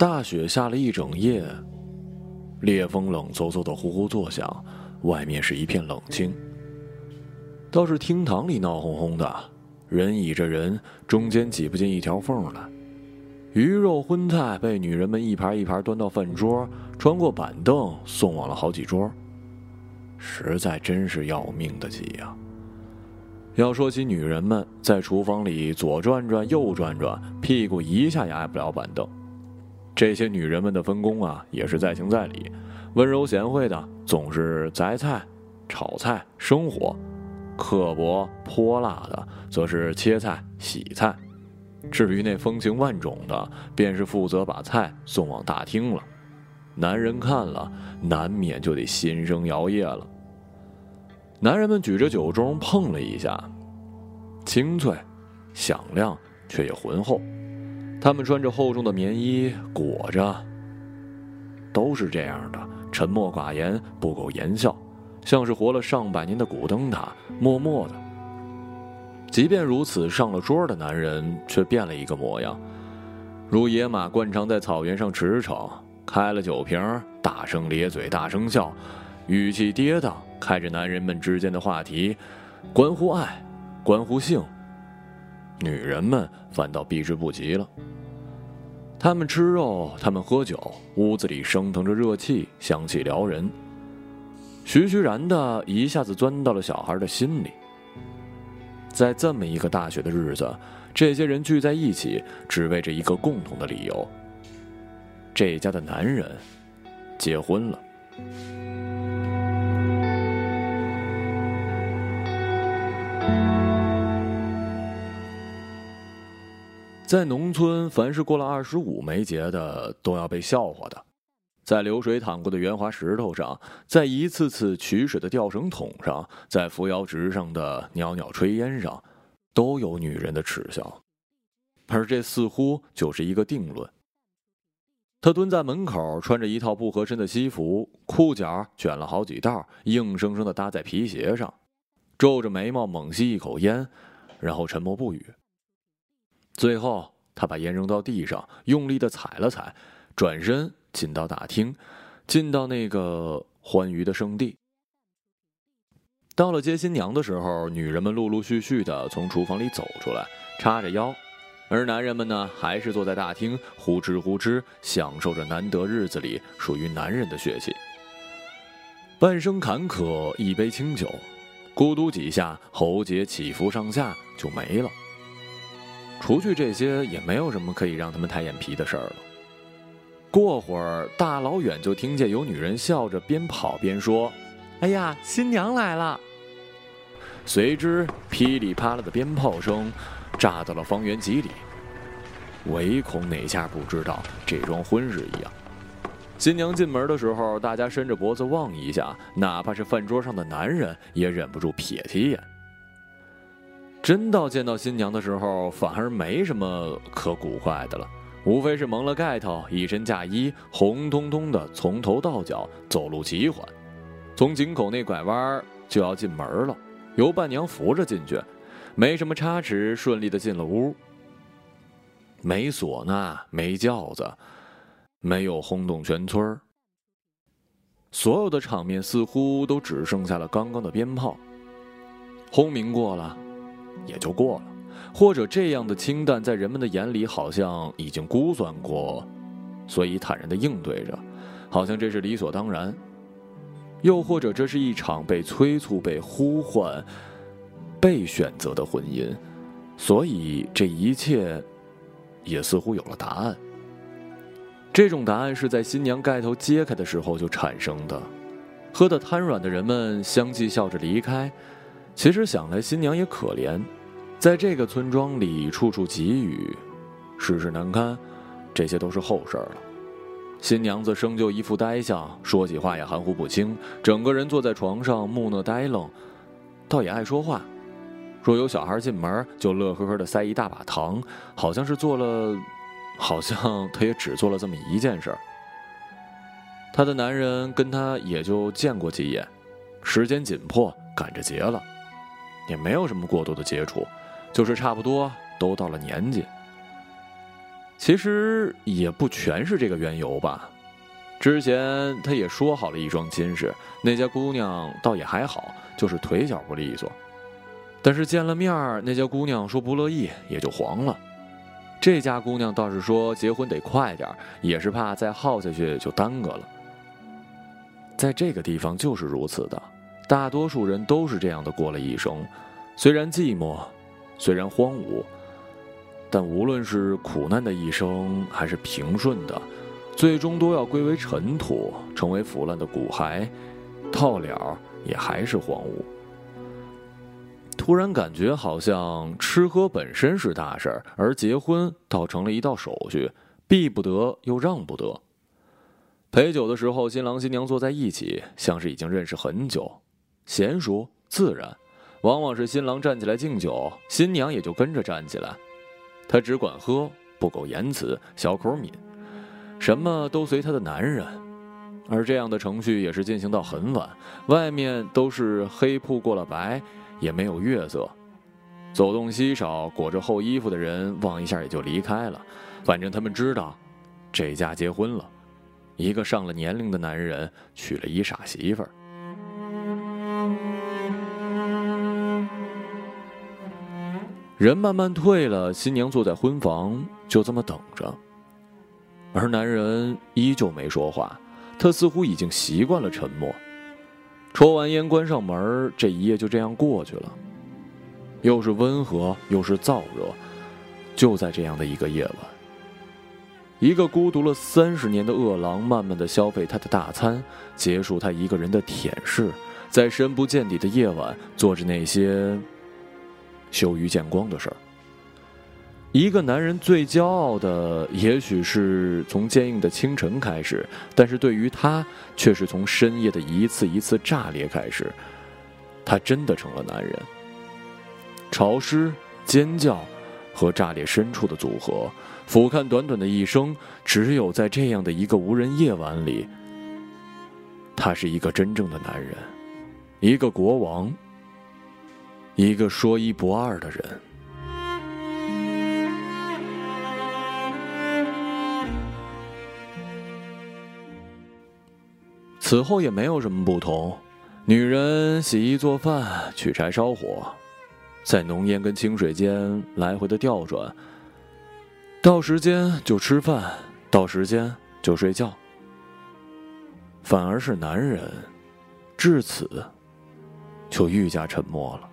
大雪下了一整夜，烈风冷飕飕的呼呼作响，外面是一片冷清。倒是厅堂里闹哄哄的，人倚着人，中间挤不进一条缝来。鱼肉荤菜被女人们一盘一盘端到饭桌，穿过板凳送往了好几桌。实在真是要命的急呀！要说起女人们在厨房里左转转右转转，屁股一下也挨不了板凳。这些女人们的分工啊，也是在情在理。温柔贤惠的总是择菜、炒菜、生火；刻薄泼辣的则是切菜、洗菜。至于那风情万种的，便是负责把菜送往大厅了。男人看了，难免就得心生摇曳了。男人们举着酒盅碰了一下，清脆、响亮，却也浑厚。他们穿着厚重的棉衣裹着，都是这样的，沉默寡言，不苟言笑，像是活了上百年的古灯塔，默默的。即便如此，上了桌的男人却变了一个模样，如野马惯常在草原上驰骋，开了酒瓶，大声咧嘴，大声笑，语气跌宕。开着男人们之间的话题，关乎爱，关乎性。女人们反倒避之不及了。他们吃肉，他们喝酒，屋子里升腾着热气，香气撩人，徐徐然的一下子钻到了小孩的心里。在这么一个大雪的日子，这些人聚在一起，只为着一个共同的理由：这家的男人结婚了。在农村，凡是过了二十五没结的，都要被笑话的。在流水淌过的圆滑石头上，在一次次取水的吊绳桶上，在扶摇直上的袅袅炊烟上，都有女人的耻笑。而这似乎就是一个定论。他蹲在门口，穿着一套不合身的西服，裤脚卷了好几道，硬生生的搭在皮鞋上，皱着眉毛，猛吸一口烟，然后沉默不语。最后，他把烟扔到地上，用力的踩了踩，转身进到大厅，进到那个欢愉的圣地。到了接新娘的时候，女人们陆陆续续的从厨房里走出来，叉着腰，而男人们呢，还是坐在大厅，呼哧呼哧享受着难得日子里属于男人的血气。半生坎坷，一杯清酒，咕嘟几下，喉结起伏上下就没了。除去这些，也没有什么可以让他们抬眼皮的事儿了。过会儿，大老远就听见有女人笑着边跑边说：“哎呀，新娘来了！” 随之，噼里啪啦的鞭炮声炸到了方圆几里，唯恐哪下不知道这桩婚事一样。新娘进门的时候，大家伸着脖子望一下，哪怕是饭桌上的男人也忍不住瞥起眼。真到见到新娘的时候，反而没什么可古怪的了，无非是蒙了盖头，一身嫁衣，红彤彤的，从头到脚走路极缓，从井口那拐弯就要进门了，由伴娘扶着进去，没什么差池，顺利的进了屋。没唢呐，没轿子，没有轰动全村所有的场面似乎都只剩下了刚刚的鞭炮，轰鸣过了。也就过了，或者这样的清淡，在人们的眼里好像已经估算过，所以坦然的应对着，好像这是理所当然；又或者这是一场被催促、被呼唤、被选择的婚姻，所以这一切也似乎有了答案。这种答案是在新娘盖头揭开的时候就产生的。喝得瘫软的人们相继笑着离开。其实想来，新娘也可怜，在这个村庄里，处处给予，世事难堪，这些都是后事了。新娘子生就一副呆相，说起话也含糊不清，整个人坐在床上木讷呆愣，倒也爱说话。若有小孩进门，就乐呵呵的塞一大把糖，好像是做了，好像他也只做了这么一件事儿。他的男人跟他也就见过几眼，时间紧迫，赶着结了。也没有什么过多的接触，就是差不多都到了年纪。其实也不全是这个缘由吧。之前他也说好了一桩亲事，那家姑娘倒也还好，就是腿脚不利索。但是见了面那家姑娘说不乐意，也就黄了。这家姑娘倒是说结婚得快点也是怕再耗下去就耽搁了。在这个地方就是如此的，大多数人都是这样的过了一生，虽然寂寞，虽然荒芜，但无论是苦难的一生还是平顺的，最终都要归为尘土，成为腐烂的骨骸，到了也还是荒芜。突然感觉好像吃喝本身是大事儿，而结婚倒成了一道手续，避不得又让不得。陪酒的时候，新郎新娘坐在一起，像是已经认识很久，娴熟自然。往往是新郎站起来敬酒，新娘也就跟着站起来。她只管喝，不苟言辞，小口抿，什么都随她的男人。而这样的程序也是进行到很晚，外面都是黑铺过了白。也没有月色，走动稀少，裹着厚衣服的人望一下也就离开了。反正他们知道，这家结婚了，一个上了年龄的男人娶了一傻媳妇儿。人慢慢退了，新娘坐在婚房，就这么等着。而男人依旧没说话，他似乎已经习惯了沉默。抽完烟，关上门，这一夜就这样过去了。又是温和，又是燥热，就在这样的一个夜晚，一个孤独了三十年的饿狼，慢慢的消费他的大餐，结束他一个人的舔舐，在深不见底的夜晚，做着那些羞于见光的事儿。一个男人最骄傲的，也许是从坚硬的清晨开始，但是对于他，却是从深夜的一次一次炸裂开始。他真的成了男人。潮湿、尖叫和炸裂深处的组合，俯瞰短短的一生，只有在这样的一个无人夜晚里，他是一个真正的男人，一个国王，一个说一不二的人。此后也没有什么不同，女人洗衣做饭、取柴烧火，在浓烟跟清水间来回的调转。到时间就吃饭，到时间就睡觉。反而是男人，至此就愈加沉默了。